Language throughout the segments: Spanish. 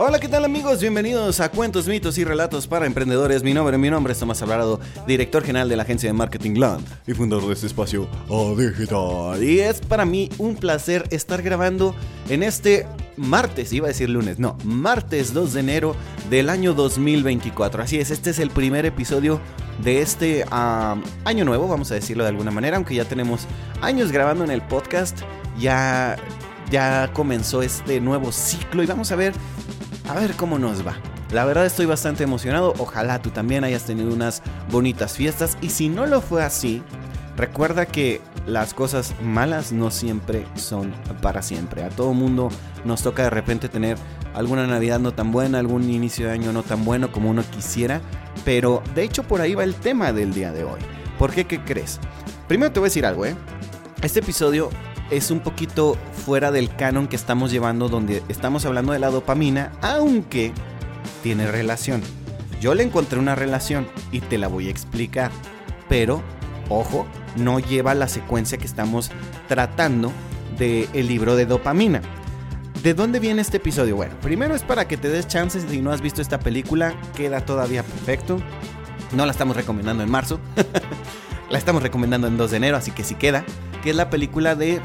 Hola, ¿qué tal amigos? Bienvenidos a Cuentos, Mitos y Relatos para Emprendedores. Mi nombre, mi nombre es Tomás Alvarado, director general de la agencia de marketing Land y fundador de este espacio A Digital. Y es para mí un placer estar grabando en este martes, iba a decir lunes, no, martes 2 de enero del año 2024. Así es, este es el primer episodio de este año nuevo, vamos a decirlo de alguna manera, aunque ya tenemos años grabando en el podcast, ya, ya comenzó este nuevo ciclo y vamos a ver a ver cómo nos va. La verdad estoy bastante emocionado, ojalá tú también hayas tenido unas bonitas fiestas y si no lo fue así, recuerda que las cosas malas no siempre son para siempre. A todo mundo nos toca de repente tener alguna Navidad no tan buena, algún inicio de año no tan bueno como uno quisiera, pero de hecho por ahí va el tema del día de hoy. ¿Por qué? ¿Qué crees? Primero te voy a decir algo, ¿eh? Este episodio es un poquito fuera del canon que estamos llevando donde estamos hablando de la dopamina, aunque tiene relación. Yo le encontré una relación y te la voy a explicar, pero ojo, no lleva la secuencia que estamos tratando del el libro de dopamina. ¿De dónde viene este episodio? Bueno, primero es para que te des chances si no has visto esta película, queda todavía perfecto. No la estamos recomendando en marzo, la estamos recomendando en 2 de enero, así que si queda que es la película de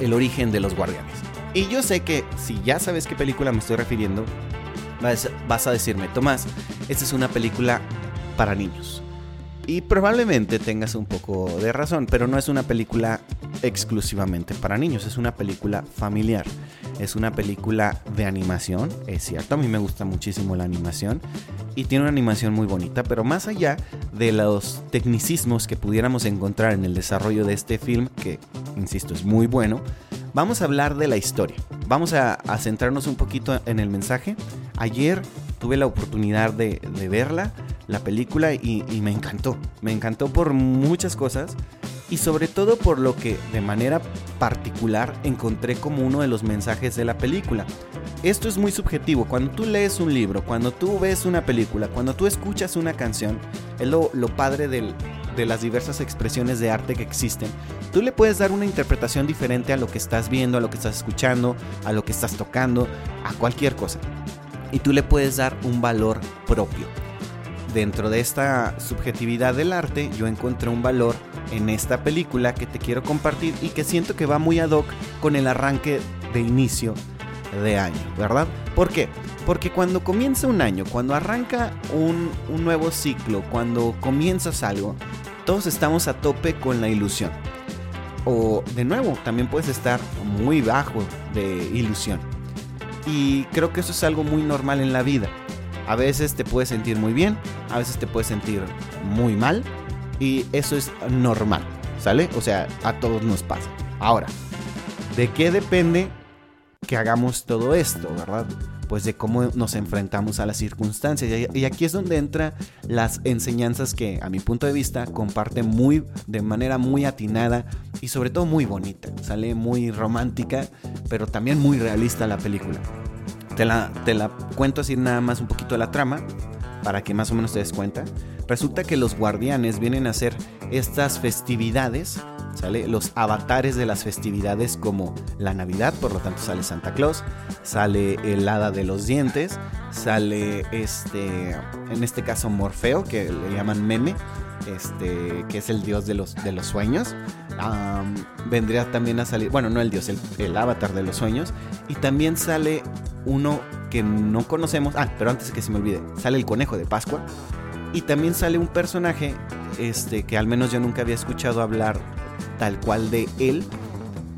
El origen de los guardianes. Y yo sé que si ya sabes qué película me estoy refiriendo, vas, a decirme, Tomás, esta es una película para niños. Y probablemente tengas un poco de razón, pero no es una película exclusivamente para niños, es una película familiar. Es una película de animación, es cierto, a mí me gusta muchísimo la animación y tiene una animación muy bonita, pero más allá de los tecnicismos que pudiéramos encontrar en el desarrollo de este film, que insisto es muy bueno, vamos a hablar de la historia. Vamos a, centrarnos un poquito en el mensaje. Ayer tuve la oportunidad de, verla, la película, y me encantó. Me encantó por muchas cosas y sobre todo por lo que de manera particular encontré como uno de los mensajes de la película. Esto es muy subjetivo, cuando tú lees un libro, cuando tú ves una película, cuando tú escuchas una canción, es lo, padre de las diversas expresiones de arte que existen, tú le puedes dar una interpretación diferente a lo que estás viendo, a lo que estás escuchando, a lo que estás tocando, a cualquier cosa. Y tú le puedes dar un valor propio dentro de esta subjetividad del arte, yo encontré un valor en esta película que te quiero compartir y que siento que va muy ad hoc con el arranque de inicio de año, ¿verdad? ¿Por qué? Porque cuando comienza un año, cuando arranca un, un nuevo ciclo, cuando comienzas algo, todos estamos a tope con la ilusión. O de nuevo, también puedes estar muy bajo de ilusión. Y creo que eso es algo muy normal en la vida. A veces te puedes sentir muy bien, a veces te puedes sentir muy mal y eso es normal, ¿sale? O sea, a todos nos pasa. Ahora, ¿de qué depende que hagamos todo esto, verdad? Pues de cómo nos enfrentamos a las circunstancias. Y aquí es donde entran las enseñanzas que, a mi punto de vista, comparte muy, de manera muy atinada y sobre todo muy bonita. Sale muy romántica, pero también muy realista la película. Te la, te la cuento así nada más un poquito de la trama, para que más o menos te des cuenta. Resulta que los guardianes vienen a hacer estas festividades, ¿sale? Los avatares de las festividades como la Navidad, por lo tanto sale Santa Claus, sale el hada de los dientes, sale este, en este caso Morfeo, que le llaman meme, este, que es el dios de los, de los sueños. vendría también a salir, bueno, no el dios, el, avatar de los sueños. Y también sale uno que no conocemos. Ah, pero antes que se me olvide, sale el conejo de Pascua. Y también sale un personaje este, que al menos yo nunca había escuchado hablar tal cual de él.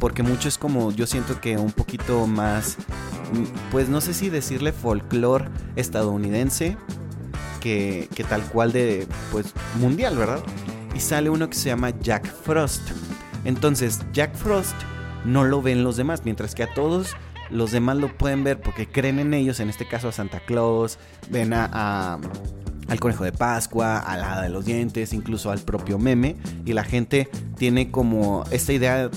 Porque mucho es como, yo siento que un poquito más, pues no sé si decirle folclore estadounidense que, que tal cual de, pues mundial, ¿verdad? Y sale uno que se llama Jack Frost. Entonces, Jack Frost no lo ven los demás, mientras que a todos los demás lo pueden ver porque creen en ellos, en este caso a Santa Claus, ven a, al conejo de Pascua, a la hada de los dientes, incluso al propio meme, y la gente tiene como esta idea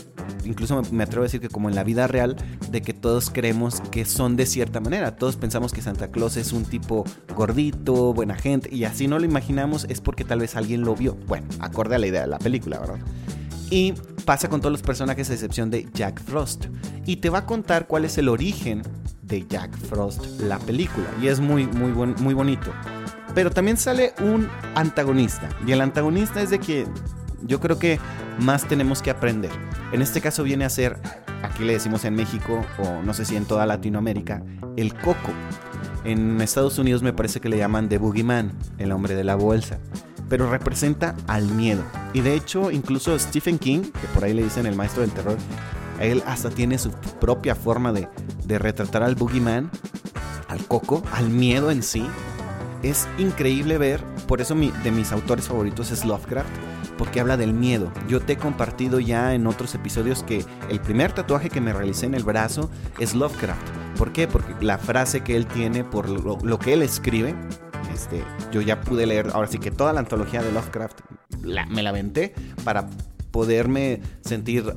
incluso me, atrevo a decir que como en la vida real, de que todos creemos que son de cierta manera. Todos pensamos que Santa Claus es un tipo gordito, buena gente, y así no lo imaginamos es porque tal vez alguien lo vio. Bueno, acorde a la idea de la película, ¿verdad? Y pasa con todos los personajes a excepción de Jack Frost. Y te va a contar cuál es el origen de Jack Frost, la película. Y es muy, muy, muy bonito. Pero también sale un antagonista. Y el antagonista es de que yo creo que más tenemos que aprender. En este caso viene a ser, aquí le decimos en México, o no sé si en toda Latinoamérica, el coco. En Estados Unidos me parece que le llaman The Boogeyman, el hombre de la bolsa. Pero representa al miedo. Y de hecho, incluso Stephen King, que por ahí le dicen el maestro del terror, él hasta tiene su propia forma de, de retratar al Boogeyman, al coco, al miedo en sí. Es increíble ver, por eso mi, de mis autores favoritos es Lovecraft porque habla del miedo. Yo te he compartido ya en otros episodios que el primer tatuaje que me realicé en el brazo es Lovecraft. ¿Por qué? Porque la frase que él tiene, por lo, que él escribe, este, yo ya pude leer, ahora sí que toda la antología de Lovecraft me la aventé para poderme sentir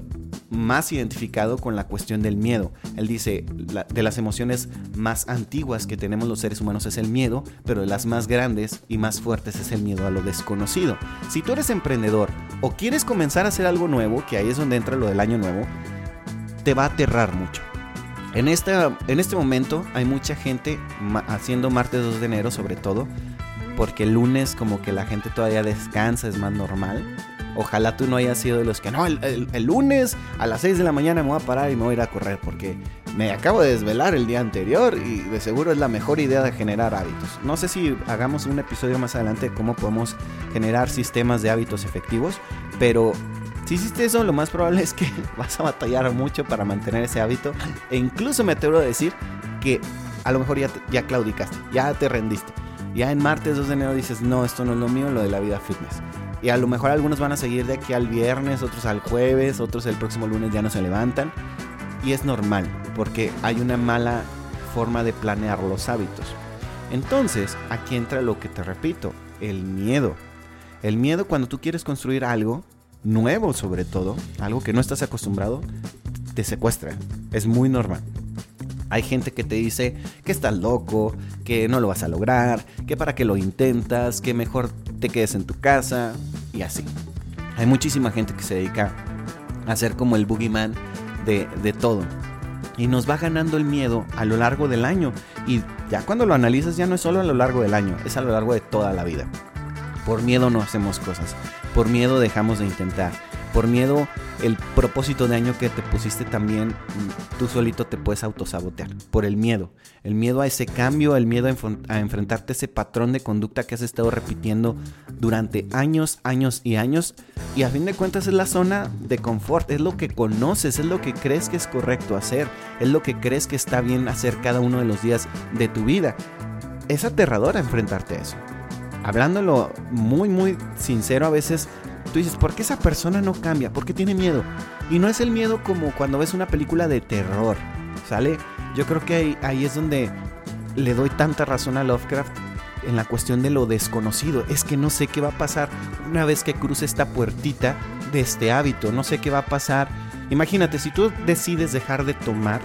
más identificado con la cuestión del miedo. Él dice, de las emociones más antiguas que tenemos los seres humanos es el miedo, pero de las más grandes y más fuertes es el miedo a lo desconocido. Si tú eres emprendedor o quieres comenzar a hacer algo nuevo, que ahí es donde entra lo del año nuevo, te va a aterrar mucho. En, en este momento hay mucha gente haciendo martes 2 de enero sobre todo, porque el lunes como que la gente todavía descansa, es más normal. Ojalá tú no hayas sido de los que no, el, lunes a las 6 de la mañana me voy a parar y me voy a ir a correr porque me acabo de desvelar el día anterior y de seguro es la mejor idea de generar hábitos. No sé si hagamos un episodio más adelante de cómo podemos generar sistemas de hábitos efectivos, pero si hiciste eso, lo más probable es que vas a batallar mucho para mantener ese hábito e incluso me atrevo a decir que a lo mejor ya, ya claudicaste, ya te rendiste. Ya en martes 2 de enero dices, no, esto no es lo mío, lo de la vida fitness. Y a lo mejor algunos van a seguir de aquí al viernes, otros al jueves, otros el próximo lunes ya no se levantan. Y es normal, porque hay una mala forma de planear los hábitos. Entonces, aquí entra lo que te repito, el miedo. El miedo cuando tú quieres construir algo nuevo sobre todo, algo que no estás acostumbrado, te secuestra. Es muy normal. Hay gente que te dice que estás loco, que no lo vas a lograr, que para qué lo intentas, que mejor te quedes en tu casa y así. Hay muchísima gente que se dedica a ser como el boogeyman de, de todo. Y nos va ganando el miedo a lo largo del año. Y ya cuando lo analizas ya no es solo a lo largo del año, es a lo largo de toda la vida. Por miedo no hacemos cosas. Por miedo dejamos de intentar por miedo, el propósito de año que te pusiste también, mm, tú solito te puedes autosabotear. Por el miedo. El miedo a ese cambio, el miedo a, enfrentarte a ese patrón de conducta que has estado repitiendo durante años, años y años. Y a fin de cuentas es la zona de confort, es lo que conoces, es lo que crees que es correcto hacer, es lo que crees que está bien hacer cada uno de los días de tu vida. Es aterrador enfrentarte a eso hablándolo muy, muy sincero, a veces tú dices, ¿por qué esa persona no cambia? ¿Por qué tiene miedo? Y no es el miedo como cuando ves una película de terror, ¿sale? Yo creo que ahí, es donde le doy tanta razón a Lovecraft en la cuestión de lo desconocido. Es que no sé qué va a pasar una vez que cruce esta puertita de este hábito. No sé qué va a pasar. Imagínate, si tú decides dejar de tomar,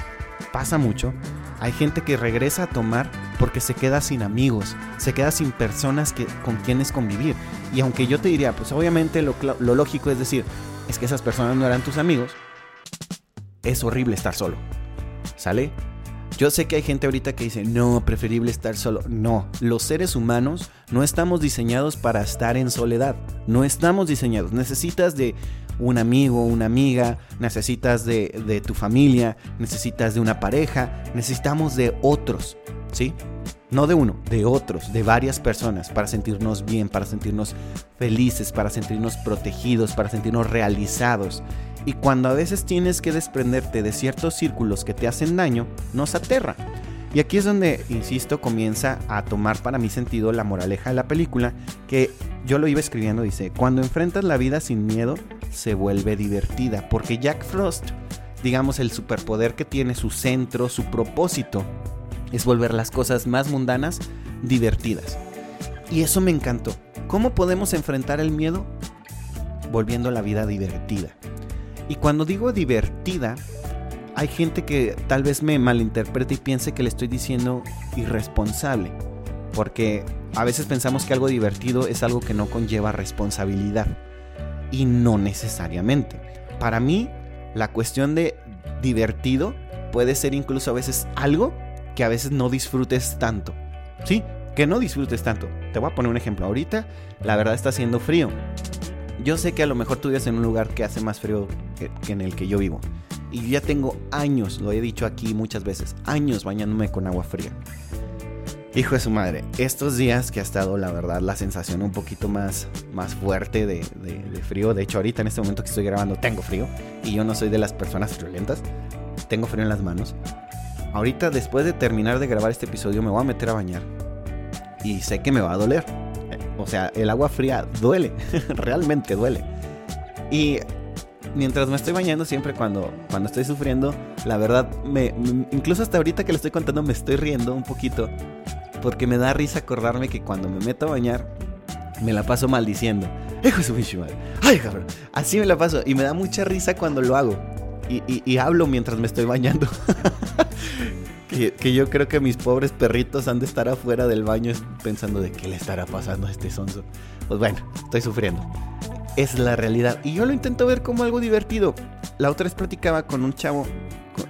pasa mucho. Hay gente que regresa a tomar porque se queda sin amigos, se queda sin personas que, con quienes convivir. Y aunque yo te diría, pues obviamente lo, lo lógico es decir, es que esas personas no eran tus amigos, es horrible estar solo. ¿Sale? Yo sé que hay gente ahorita que dice, no, preferible estar solo. No, los seres humanos no estamos diseñados para estar en soledad. No estamos diseñados. Necesitas de un amigo, una amiga, necesitas de, de tu familia, necesitas de una pareja, necesitamos de otros. ¿sí? No de uno, de otros, de varias personas, para sentirnos bien, para sentirnos felices, para sentirnos protegidos, para sentirnos realizados. Y cuando a veces tienes que desprenderte de ciertos círculos que te hacen daño, nos aterra. Y aquí es donde, insisto, comienza a tomar para mi sentido la moraleja de la película, que yo lo iba escribiendo, dice, cuando enfrentas la vida sin miedo, se vuelve divertida, porque Jack Frost digamos, el superpoder que tiene su centro, su propósito, es volver las cosas más mundanas divertidas. Y eso me encantó. ¿Cómo podemos enfrentar el miedo? Volviendo la vida divertida. Y cuando digo divertida, hay gente que tal vez me malinterprete y piense que le estoy diciendo irresponsable. Porque a veces pensamos que algo divertido es algo que no conlleva responsabilidad. Y no necesariamente. Para mí, la cuestión de divertido puede ser incluso a veces algo que a veces no disfrutes tanto. Sí, que no disfrutes tanto. Te voy a poner un ejemplo. Ahorita, la verdad está haciendo frío. Yo sé que a lo mejor tú vives en un lugar que hace más frío que, en el que yo vivo. Y ya tengo años, lo he dicho aquí muchas veces, años bañándome con agua fría. Hijo de su madre, estos días que ha estado, la verdad, la sensación un poquito más, más fuerte de, de, frío. De hecho, ahorita en este momento que estoy grabando tengo frío. Y yo no soy de las personas violentas. Tengo frío en las manos. Ahorita, después de terminar de grabar este episodio, me voy a meter a bañar. Y sé que me va a doler. O sea, el agua fría duele. Realmente duele. Y mientras me estoy bañando, siempre cuando, cuando estoy sufriendo, la verdad, me, incluso hasta ahorita que le estoy contando, me estoy riendo un poquito. Porque me da risa acordarme que cuando me meto a bañar, me la paso maldiciendo. Hijo de su madre. Ay, cabrón. Así me la paso. Y me da mucha risa cuando lo hago. y hablo mientras me estoy bañando. que, yo creo que mis pobres perritos han de estar afuera del baño pensando de qué le estará pasando a este sonso. Pues bueno, estoy sufriendo. Es la realidad. Y yo lo intento ver como algo divertido. La otra vez platicaba con un chavo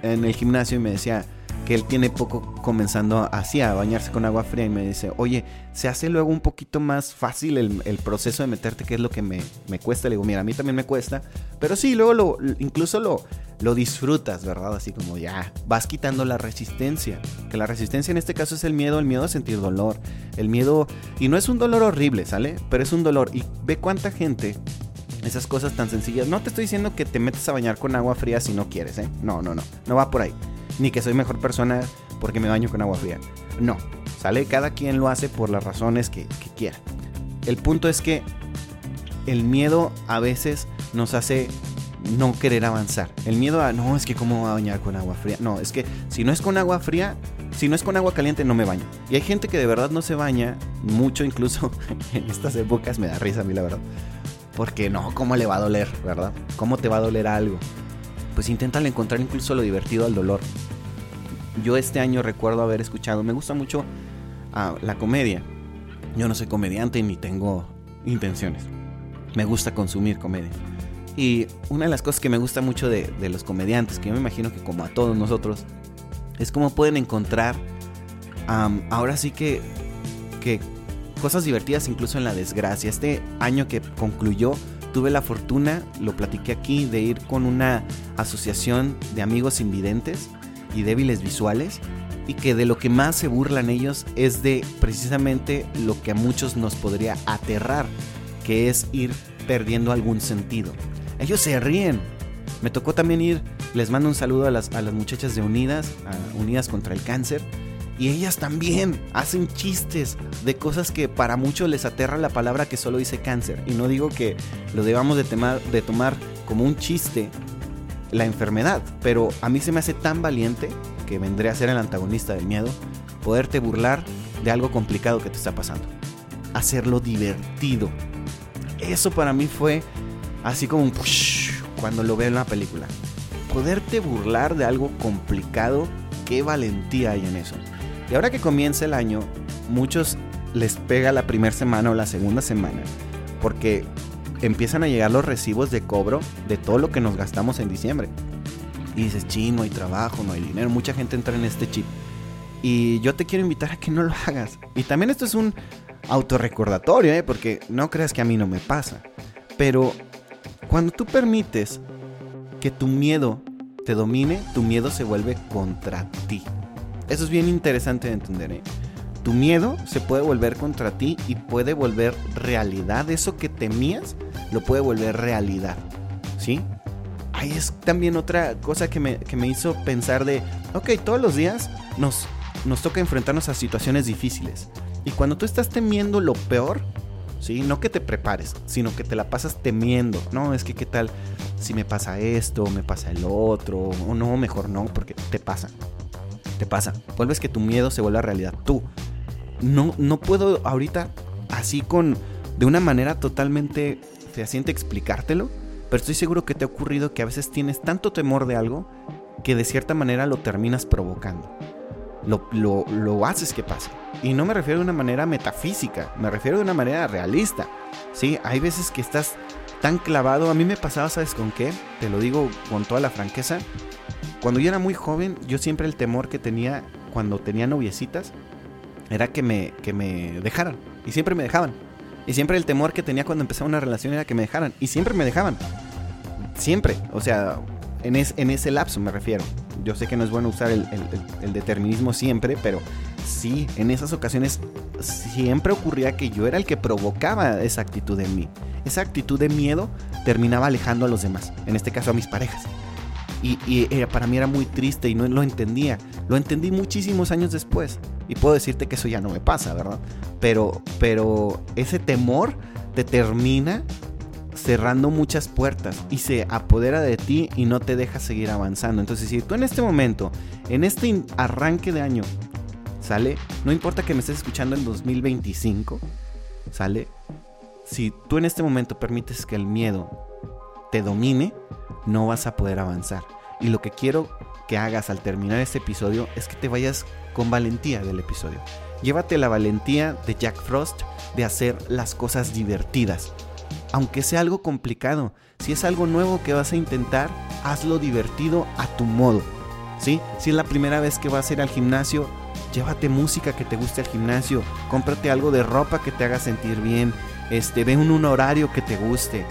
en el gimnasio y me decía, que él tiene poco comenzando así a bañarse con agua fría y me dice, oye, se hace luego un poquito más fácil el, proceso de meterte, que es lo que me, cuesta. Le digo, mira, a mí también me cuesta, pero sí, luego lo, incluso lo, lo disfrutas, ¿verdad? Así como ya vas quitando la resistencia, que la resistencia en este caso es el miedo, el miedo a sentir dolor, el miedo, y no es un dolor horrible, ¿sale? Pero es un dolor, y ve cuánta gente esas cosas tan sencillas. No te estoy diciendo que te metes a bañar con agua fría si no quieres, ¿eh? No, no, no. No va por ahí ni que soy mejor persona porque me baño con agua fría. No, sale, cada quien lo hace por las razones que, quiera. El punto es que el miedo a veces nos hace no querer avanzar. El miedo a, no, es que cómo voy a bañar con agua fría. No, es que si no es con agua fría, si no es con agua caliente, no me baño. Y hay gente que de verdad no se baña mucho, incluso en estas épocas me da risa a mí la verdad. Porque no, ¿cómo le va a doler, verdad? ¿Cómo te va a doler algo? Pues inténtale encontrar incluso lo divertido al dolor. Yo este año recuerdo haber escuchado, me gusta mucho ah, la comedia. Yo no soy comediante ni tengo intenciones. Me gusta consumir comedia. Y una de las cosas que me gusta mucho de, los comediantes, que yo me imagino que como a todos nosotros, es cómo pueden encontrar ahora sí que, que cosas divertidas incluso en la desgracia. Este año que concluyó, tuve la fortuna, lo platiqué aquí, de ir con una asociación de amigos invidentes y débiles visuales y que de lo que más se burlan ellos es de precisamente lo que a muchos nos podría aterrar, que es ir perdiendo algún sentido. Ellos se ríen. Me tocó también ir, les mando un saludo a las, a las muchachas de Unidas, Unidas contra el Cáncer, y ellas también hacen chistes de cosas que para muchos les aterra la palabra que solo dice cáncer. Y no digo que lo debamos de, de tomar como un chiste, la enfermedad, pero a mí se me hace tan valiente, que vendré a ser el antagonista del miedo, poderte burlar de algo complicado que te está pasando. Hacerlo divertido. Eso para mí fue así como un cuando lo veo en la película. Poderte burlar de algo complicado, qué valentía hay en eso. Y ahora que comienza el año, muchos les pega la primera semana o la segunda semana, porque empiezan a llegar los recibos de cobro de todo lo que nos gastamos en diciembre. Y dices, chino, no hay trabajo, no hay dinero. Mucha gente entra en este chip. Y yo te quiero invitar a que no lo hagas. Y también esto es un autorrecordatorio, ¿eh? porque no creas que a mí no me pasa. Pero cuando tú permites que tu miedo te domine, tu miedo se vuelve contra ti. Eso es bien interesante de entender. ¿eh? Tu miedo se puede volver contra ti y puede volver realidad. Eso que temías lo puede volver realidad. ¿Sí? Ahí es también otra cosa que me, hizo pensar de, ok, todos los días nos, nos toca enfrentarnos a situaciones difíciles. Y cuando tú estás temiendo lo peor, ¿sí? No que te prepares, sino que te la pasas temiendo. No, es que qué tal si me pasa esto, me pasa el otro, o no, mejor no, porque te pasa. Te pasa. Vuelves que tu miedo se vuelva realidad. Tú. No, no puedo ahorita así con de una manera totalmente fehaciente explicártelo, pero estoy seguro que te ha ocurrido que a veces tienes tanto temor de algo que de cierta manera lo terminas provocando. Lo, lo, haces que pase. Y no me refiero de una manera metafísica, me refiero de una manera realista. Sí, hay veces que estás tan clavado. A mí me pasaba, ¿sabes con qué? Te lo digo con toda la franqueza. Cuando yo era muy joven, yo siempre el temor que tenía cuando tenía noviecitas era que me, que me dejaran. Y siempre me dejaban. Y siempre el temor que tenía cuando empezaba una relación era que me dejaran. Y siempre me dejaban. Siempre. O sea, en, ese lapso me refiero. Yo sé que no es bueno usar el, determinismo siempre, pero sí, en esas ocasiones siempre ocurría que yo era el que provocaba esa actitud en mí. Esa actitud de miedo terminaba alejando a los demás, en este caso a mis parejas. Y, y para mí era muy triste y no lo entendía. Lo entendí muchísimos años después. Y puedo decirte que eso ya no me pasa, ¿verdad? Pero, pero ese temor te termina cerrando muchas puertas y se apodera de ti y no te deja seguir avanzando. Entonces, si tú en este momento, en este arranque de año, ¿sale? No importa que me estés escuchando en 2025, ¿sale? Si tú en este momento permites que el miedo te domine, no vas a poder avanzar. Y lo que quiero que hagas al terminar este episodio es que te vayas con valentía del episodio. Llévate la valentía de Jack Frost de hacer las cosas divertidas. Aunque sea algo complicado, si es algo nuevo que vas a intentar, hazlo divertido a tu modo. ¿Sí? Si es la primera vez que vas a ir al gimnasio, llévate música que te guste al gimnasio, cómprate algo de ropa que te haga sentir bien, este, ve un, un horario que te guste.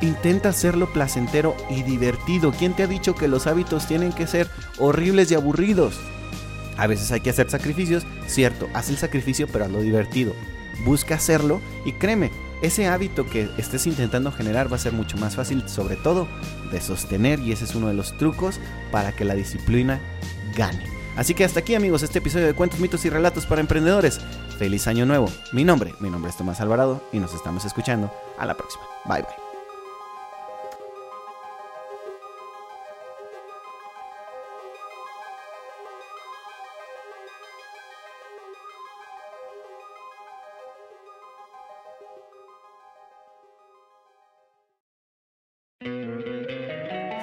Intenta hacerlo placentero y divertido. ¿Quién te ha dicho que los hábitos tienen que ser horribles y aburridos? A veces hay que hacer sacrificios, cierto, haz el sacrificio pero lo divertido. Busca hacerlo y créeme, ese hábito que estés intentando generar va a ser mucho más fácil, sobre todo de sostener y ese es uno de los trucos para que la disciplina gane. Así que hasta aquí amigos este episodio de Cuentos, Mitos y Relatos para Emprendedores. Feliz año nuevo. Mi nombre, mi nombre es Tomás Alvarado y nos estamos escuchando. A la próxima. Bye bye.